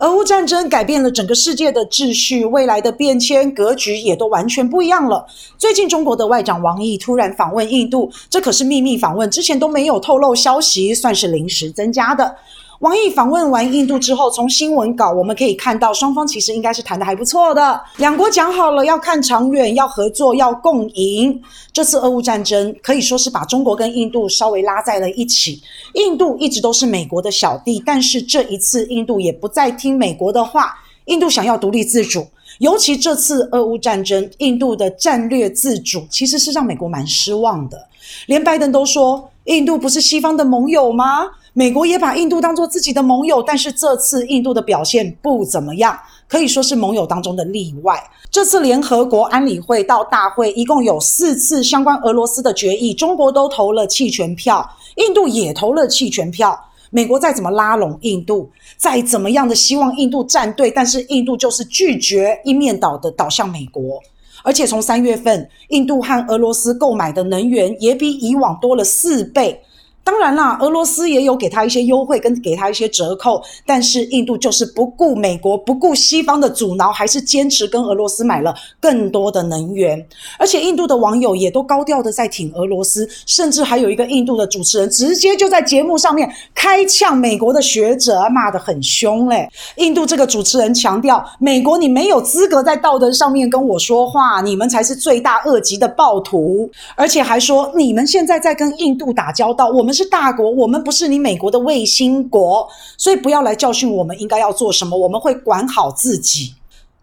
俄乌战争改变了整个世界的秩序，未来的变迁格局也都完全不一样了。最近，中国的外长王毅突然访问印度，这可是秘密访问，之前都没有透露消息，算是临时增加的。王毅访问完印度之后，从新闻稿我们可以看到，双方其实应该是谈得还不错的。两国讲好了要看长远，要合作，要共赢。这次俄乌战争可以说是把中国跟印度稍微拉在了一起。印度一直都是美国的小弟，但是这一次印度也不再听美国的话，印度想要独立自主。尤其这次俄乌战争，印度的战略自主其实是让美国蛮失望的。连拜登都说，印度不是西方的盟友吗？美国也把印度当做自己的盟友，但是这次印度的表现不怎么样，可以说是盟友当中的例外。这次联合国安理会到大会，一共有四次相关俄罗斯的决议，中国都投了弃权票，印度也投了弃权票。美国再怎么拉拢印度，再怎么样的希望印度站队，但是印度就是拒绝一面倒的倒向美国。而且从三月份，印度和俄罗斯购买的能源也比以往多了四倍。当然啦，俄罗斯也有给他一些优惠，跟给他一些折扣，但是印度就是不顾美国、不顾西方的阻挠，还是坚持跟俄罗斯买了更多的能源。而且印度的网友也都高调的在挺俄罗斯，甚至还有一个印度的主持人直接就在节目上面开呛美国的学者，骂得很凶嘞。印度这个主持人强调，美国你没有资格在道德上面跟我说话，你们才是罪大恶极的暴徒，而且还说你们现在在跟印度打交道，我们。是大国，我们不是你美国的卫星国，所以不要来教训我们应该要做什么，我们会管好自己。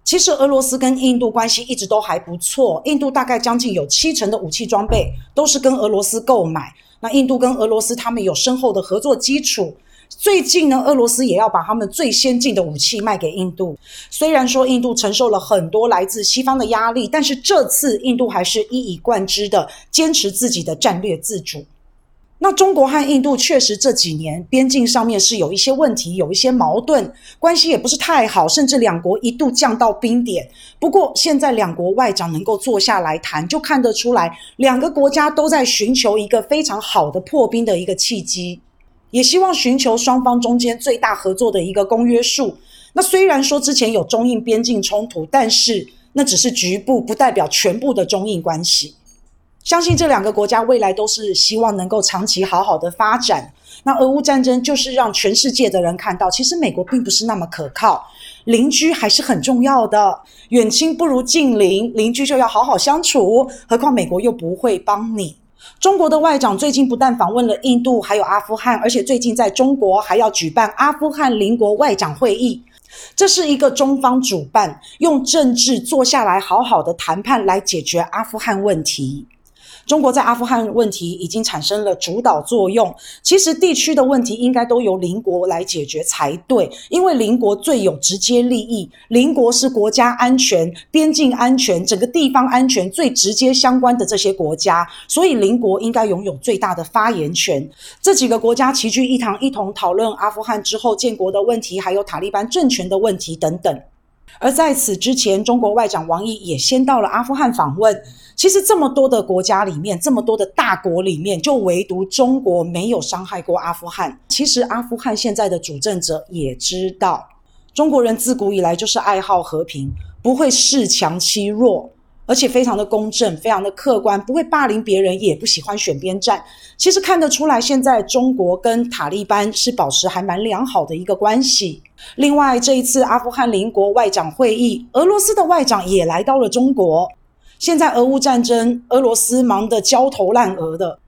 其实俄罗斯跟印度关系一直都还不错，印度大概将近有七成的武器装备都是跟俄罗斯购买。那印度跟俄罗斯他们有深厚的合作基础。最近呢，俄罗斯也要把他们最先进的武器卖给印度。虽然说印度承受了很多来自西方的压力，但是这次印度还是一以贯之的坚持自己的战略自主。那中国和印度确实这几年边境上面是有一些问题，有一些矛盾，关系也不是太好，甚至两国一度降到冰点。不过现在两国外长能够坐下来谈，就看得出来两个国家都在寻求一个非常好的破冰的一个契机，也希望寻求双方中间最大合作的一个公约数。那虽然说之前有中印边境冲突，但是那只是局部，不代表全部的中印关系。相信这两个国家未来都是希望能够长期好好的发展。那俄乌战争就是让全世界的人看到，其实美国并不是那么可靠，邻居还是很重要的。远亲不如近邻，邻居就要好好相处。何况美国又不会帮你。中国的外长最近不但访问了印度，还有阿富汗，而且最近在中国还要举办阿富汗邻国外长会议。这是一个中方主办，用政治坐下来好好的谈判来解决阿富汗问题。中国在阿富汗问题已经产生了主导作用。其实地区的问题应该都由邻国来解决才对，因为邻国最有直接利益。邻国是国家安全、边境安全、整个地方安全最直接相关的这些国家，所以邻国应该拥有最大的发言权。这几个国家齐聚一堂，一同讨论阿富汗之后建国的问题，还有塔利班政权的问题等等。而在此之前，中国外长王毅也先到了阿富汗访问。其实这么多的国家里面，这么多的大国里面，就唯独中国没有伤害过阿富汗。其实阿富汗现在的主政者也知道，中国人自古以来就是爱好和平，不会恃强欺弱。而且非常的公正，非常的客观，不会霸凌别人，也不喜欢选边站。其实看得出来，现在中国跟塔利班是保持还蛮良好的一个关系。另外，这一次阿富汗邻国外长会议，俄罗斯的外长也来到了中国。现在俄乌战争，俄罗斯忙得焦头烂额的。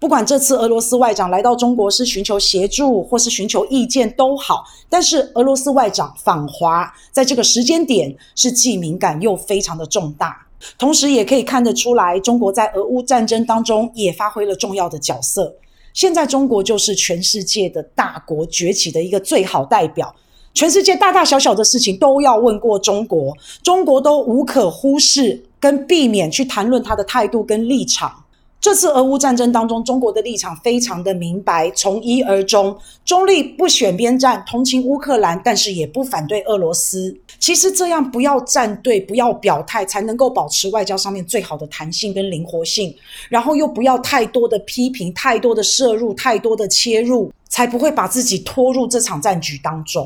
不管这次俄罗斯外长来到中国是寻求协助，或是寻求意见都好，但是俄罗斯外长访华，在这个时间点是既敏感又非常的重大。同时，也可以看得出来，中国在俄乌战争当中也发挥了重要的角色。现在，中国就是全世界的大国崛起的一个最好代表。全世界大大小小的事情都要问过中国，中国都无可忽视跟避免去谈论他的态度跟立场。这次俄乌战争当中，中国的立场非常的明白，从一而终，中立不选边站，同情乌克兰，但是也不反对俄罗斯。其实这样不要站队，不要表态，才能够保持外交上面最好的弹性跟灵活性，然后又不要太多的批评，太多的摄入，太多的切入，才不会把自己拖入这场战局当中。